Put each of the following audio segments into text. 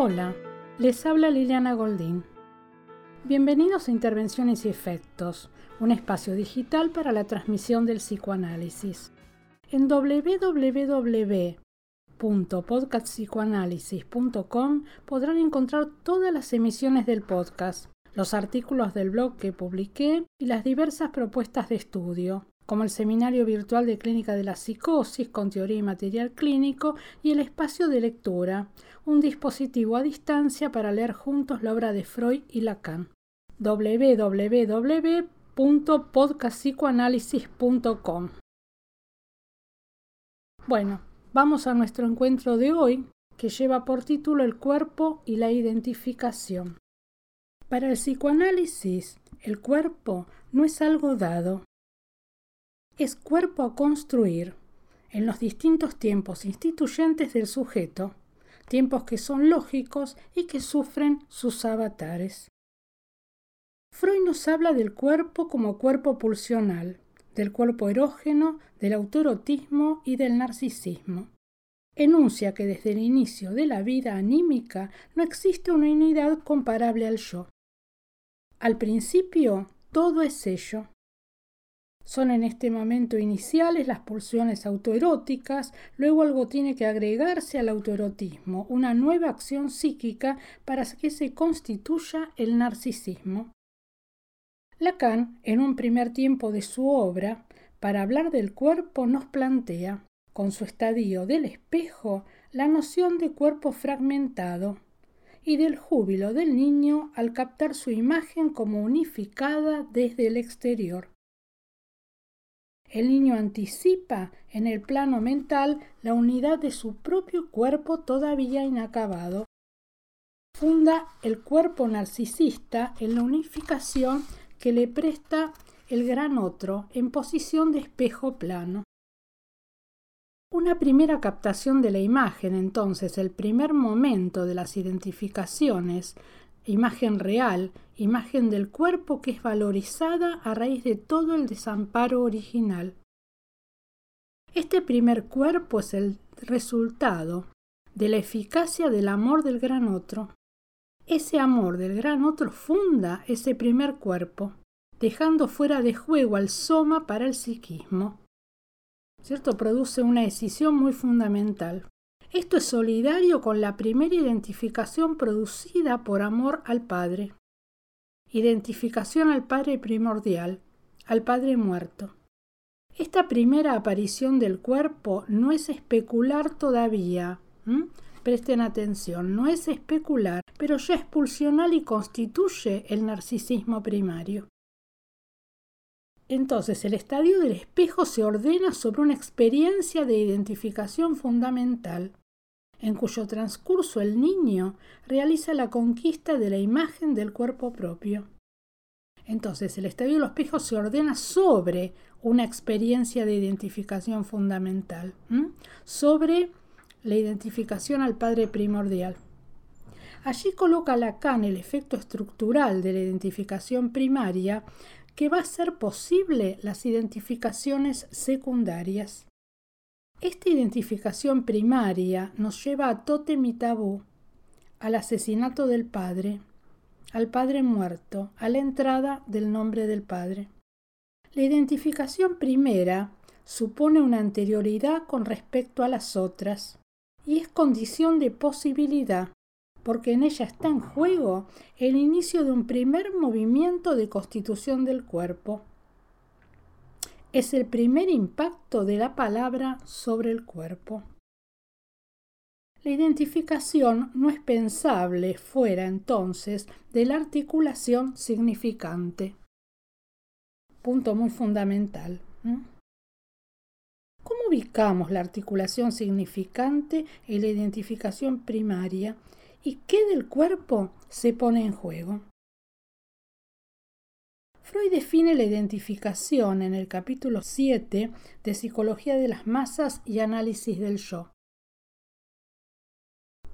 Hola, les habla Liliana Goldín. Bienvenidos a Intervenciones y Efectos, un espacio digital para la transmisión del psicoanálisis. En www.podcastpsicoanálisis.com podrán encontrar todas las emisiones del podcast, los artículos del blog que publiqué y las diversas propuestas de estudio como el Seminario Virtual de Clínica de la Psicosis con teoría y material clínico y el espacio de lectura, un dispositivo a distancia para leer juntos la obra de Freud y Lacan. www.podcastpsicoanálisis.com Bueno, vamos a nuestro encuentro de hoy, que lleva por título El cuerpo y la identificación. Para el psicoanálisis, el cuerpo no es algo dado, es cuerpo a construir en los distintos tiempos instituyentes del sujeto, tiempos que son lógicos y que sufren sus avatares. Freud nos habla del cuerpo como cuerpo pulsional, del cuerpo erógeno, del autoerotismo y del narcisismo. Enuncia que desde el inicio de la vida anímica no existe una unidad comparable al yo. Al principio todo es ello, son en este momento iniciales las pulsiones autoeróticas, luego algo tiene que agregarse al autoerotismo, una nueva acción psíquica para que se constituya el narcisismo. Lacan, en un primer tiempo de su obra, para hablar del cuerpo nos plantea, con su estadio del espejo, la noción de cuerpo fragmentado y del júbilo del niño al captar su imagen como unificada desde el exterior. El niño anticipa en el plano mental la unidad de su propio cuerpo todavía inacabado. Funda el cuerpo narcisista en la unificación que le presta el gran otro en posición de espejo plano. Una primera captación de la imagen, entonces, el primer momento de las identificaciones, imagen real, imagen del cuerpo que es valorizada a raíz de todo el desamparo original. Este primer cuerpo es el resultado de la eficacia del amor del gran otro. Ese amor del gran otro funda ese primer cuerpo, dejando fuera de juego al soma para el psiquismo. ¿Cierto? Produce una decisión muy fundamental. Esto es solidario con la primera identificación producida por amor al Padre. Identificación al Padre primordial, al Padre muerto. Esta primera aparición del cuerpo no es especular todavía. Presten atención, no es especular, pero ya es pulsional y constituye el narcisismo primario. Entonces el estadio del espejo se ordena sobre una experiencia de identificación fundamental, en cuyo transcurso el niño realiza la conquista de la imagen del cuerpo propio. Entonces el estadio del espejo se ordena sobre una experiencia de identificación fundamental, sobre la identificación al Padre primordial. Allí coloca Lacan el efecto estructural de la identificación primaria que va a hacer posible las identificaciones secundarias. Esta identificación primaria nos lleva a Totem y Tabú, al asesinato del padre, al padre muerto, a la entrada del nombre del padre. La identificación primera supone una anterioridad con respecto a las otras y es condición de posibilidad porque en ella está en juego el inicio de un primer movimiento de constitución del cuerpo. Es el primer impacto de la palabra sobre el cuerpo. La identificación no es pensable fuera entonces de la articulación significante. Punto muy fundamental. ¿Cómo ubicamos la articulación significante y la identificación primaria y qué del cuerpo se pone en juego. Freud define la identificación en el capítulo 7 de Psicología de las Masas y Análisis del Yo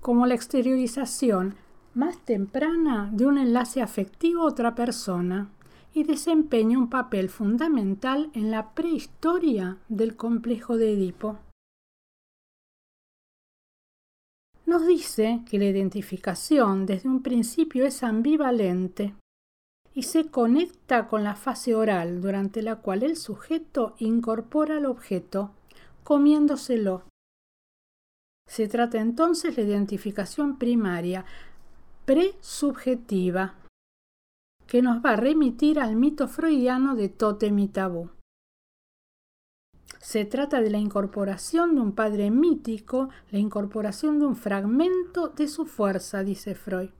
como la exteriorización más temprana de un enlace afectivo a otra persona y desempeña un papel fundamental en la prehistoria del complejo de Edipo. nos dice que la identificación desde un principio es ambivalente y se conecta con la fase oral durante la cual el sujeto incorpora al objeto comiéndoselo. Se trata entonces de identificación primaria presubjetiva que nos va a remitir al mito freudiano de Totem y Tabú. Se trata de la incorporación de un padre mítico, la incorporación de un fragmento de su fuerza, dice Freud.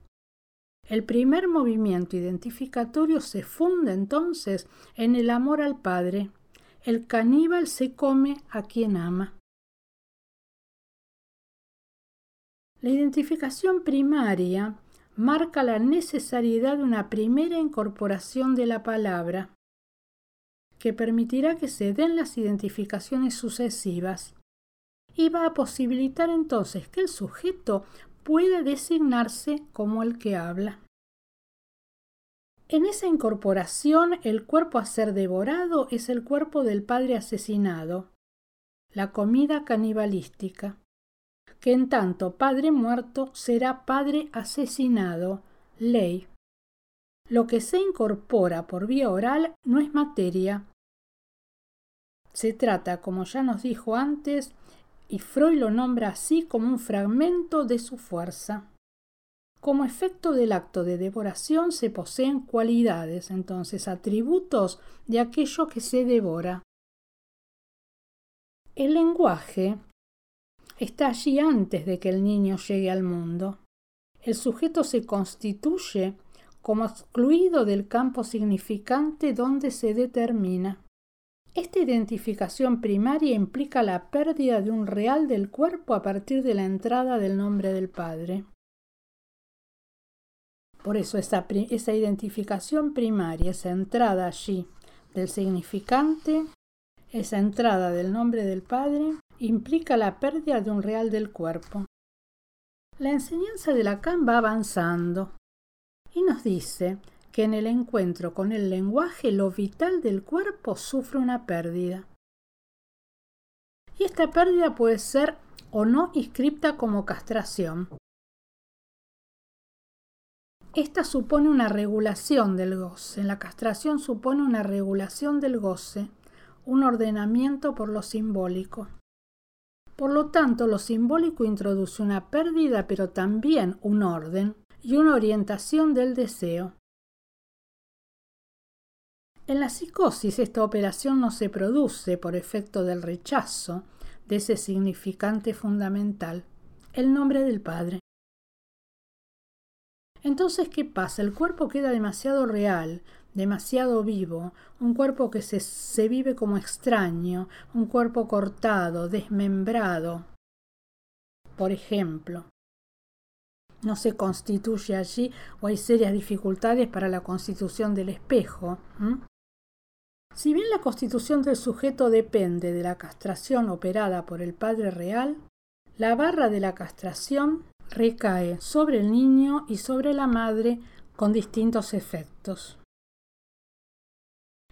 El primer movimiento identificatorio se funda entonces en el amor al padre. El caníbal se come a quien ama. La identificación primaria marca la necesidad de una primera incorporación de la palabra que permitirá que se den las identificaciones sucesivas y va a posibilitar entonces que el sujeto pueda designarse como el que habla. En esa incorporación el cuerpo a ser devorado es el cuerpo del padre asesinado, la comida canibalística, que en tanto padre muerto será padre asesinado, ley. Lo que se incorpora por vía oral no es materia. Se trata, como ya nos dijo antes, y Freud lo nombra así como un fragmento de su fuerza. Como efecto del acto de devoración se poseen cualidades, entonces atributos de aquello que se devora. El lenguaje está allí antes de que el niño llegue al mundo. El sujeto se constituye como excluido del campo significante donde se determina. Esta identificación primaria implica la pérdida de un real del cuerpo a partir de la entrada del nombre del Padre. Por eso esa, identificación primaria, esa entrada allí del significante, esa entrada del nombre del Padre, implica la pérdida de un real del cuerpo. La enseñanza de Lacan va avanzando y nos dice que en el encuentro con el lenguaje lo vital del cuerpo sufre una pérdida. Y esta pérdida puede ser o no inscripta como castración. Esta supone una regulación del goce. La castración supone una regulación del goce, un ordenamiento por lo simbólico. Por lo tanto, lo simbólico introduce una pérdida, pero también un orden, y una orientación del deseo. En la psicosis esta operación no se produce por efecto del rechazo de ese significante fundamental, el nombre del Padre. Entonces, ¿qué pasa? El cuerpo queda demasiado real, demasiado vivo, un cuerpo que se, se vive como extraño, un cuerpo cortado, desmembrado. Por ejemplo, no se constituye allí o hay serias dificultades para la constitución del espejo. Si bien la constitución del sujeto depende de la castración operada por el padre real, la barra de la castración recae sobre el niño y sobre la madre con distintos efectos.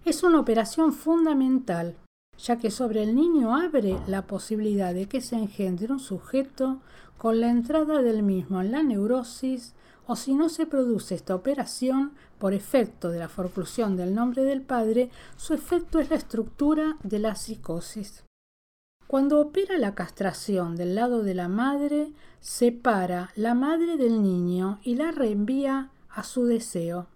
Es una operación fundamental, ya que sobre el niño abre la posibilidad de que se engendre un sujeto con la entrada del mismo en la neurosis o si no se produce esta operación por efecto de la forclusión del nombre del padre, su efecto es la estructura de la psicosis. Cuando opera la castración del lado de la madre, separa la madre del niño y la reenvía a su deseo.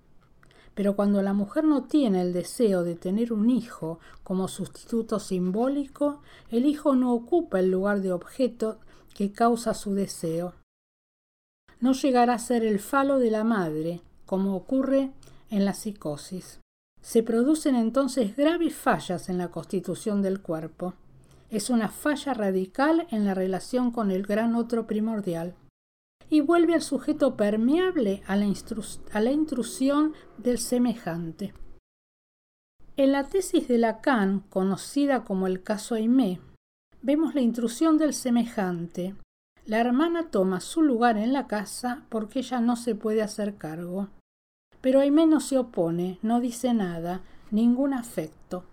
Pero cuando la mujer no tiene el deseo de tener un hijo como sustituto simbólico, el hijo no ocupa el lugar de objeto que causa su deseo. No llegará a ser el falo de la madre, como ocurre en la psicosis. Se producen entonces graves fallas en la constitución del cuerpo. Es una falla radical en la relación con el gran otro primordial y vuelve al sujeto permeable a la, intrusión del semejante. En la tesis de Lacan, conocida como el caso Aimé, vemos la intrusión del semejante. La hermana toma su lugar en la casa porque ella no se puede hacer cargo. Pero Aimé no se opone, no dice nada, ningún afecto.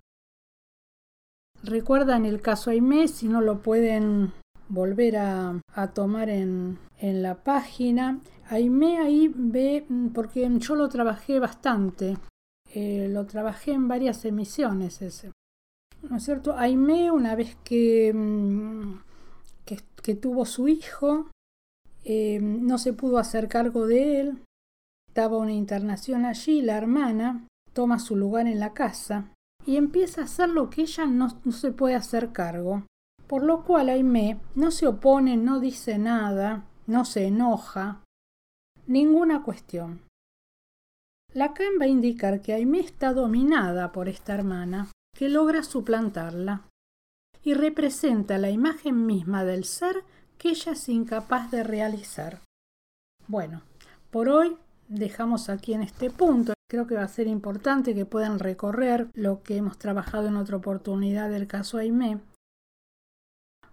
Recuerdan el caso Aimé si no lo pueden volver a, tomar en, la página. Aime ahí ve, porque yo lo trabajé bastante, eh, lo trabajé en varias emisiones ese. ¿No es cierto? Aime una vez que, mm, que, tuvo su hijo, eh, no se pudo hacer cargo de él, estaba una internación allí, la hermana toma su lugar en la casa y empieza a hacer lo que ella no, se puede hacer cargo. Por lo cual Aimé no se opone, no dice nada, no se enoja, ninguna cuestión. Lacan va a indicar que Aimé está dominada por esta hermana, que logra suplantarla, y representa la imagen misma del ser que ella es incapaz de realizar. Bueno, por hoy dejamos aquí en este punto. Creo que va a ser importante que puedan recorrer lo que hemos trabajado en otra oportunidad del caso Aimé.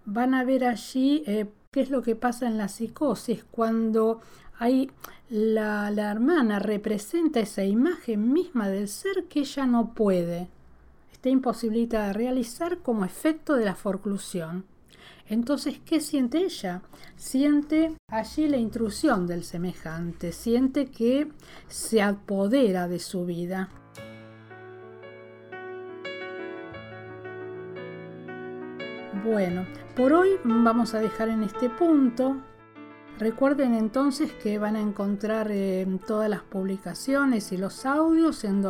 Van a ver allí eh, qué es lo que pasa en la psicosis cuando hay la, la hermana representa esa imagen misma del ser que ella no puede, está imposibilitada de realizar como efecto de la forclusión. Entonces, ¿qué siente ella? Siente allí la intrusión del semejante, siente que se apodera de su vida. Bueno, por hoy vamos a dejar en este punto. Recuerden entonces que van a encontrar eh, todas las publicaciones y los audios en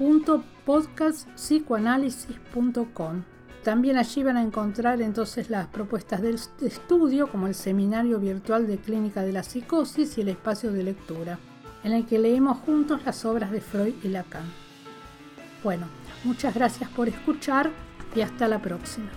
www.podcastpsicoanálisis.com. También allí van a encontrar entonces las propuestas del estudio, como el Seminario Virtual de Clínica de la Psicosis y el espacio de lectura, en el que leemos juntos las obras de Freud y Lacan. Bueno, muchas gracias por escuchar y hasta la próxima.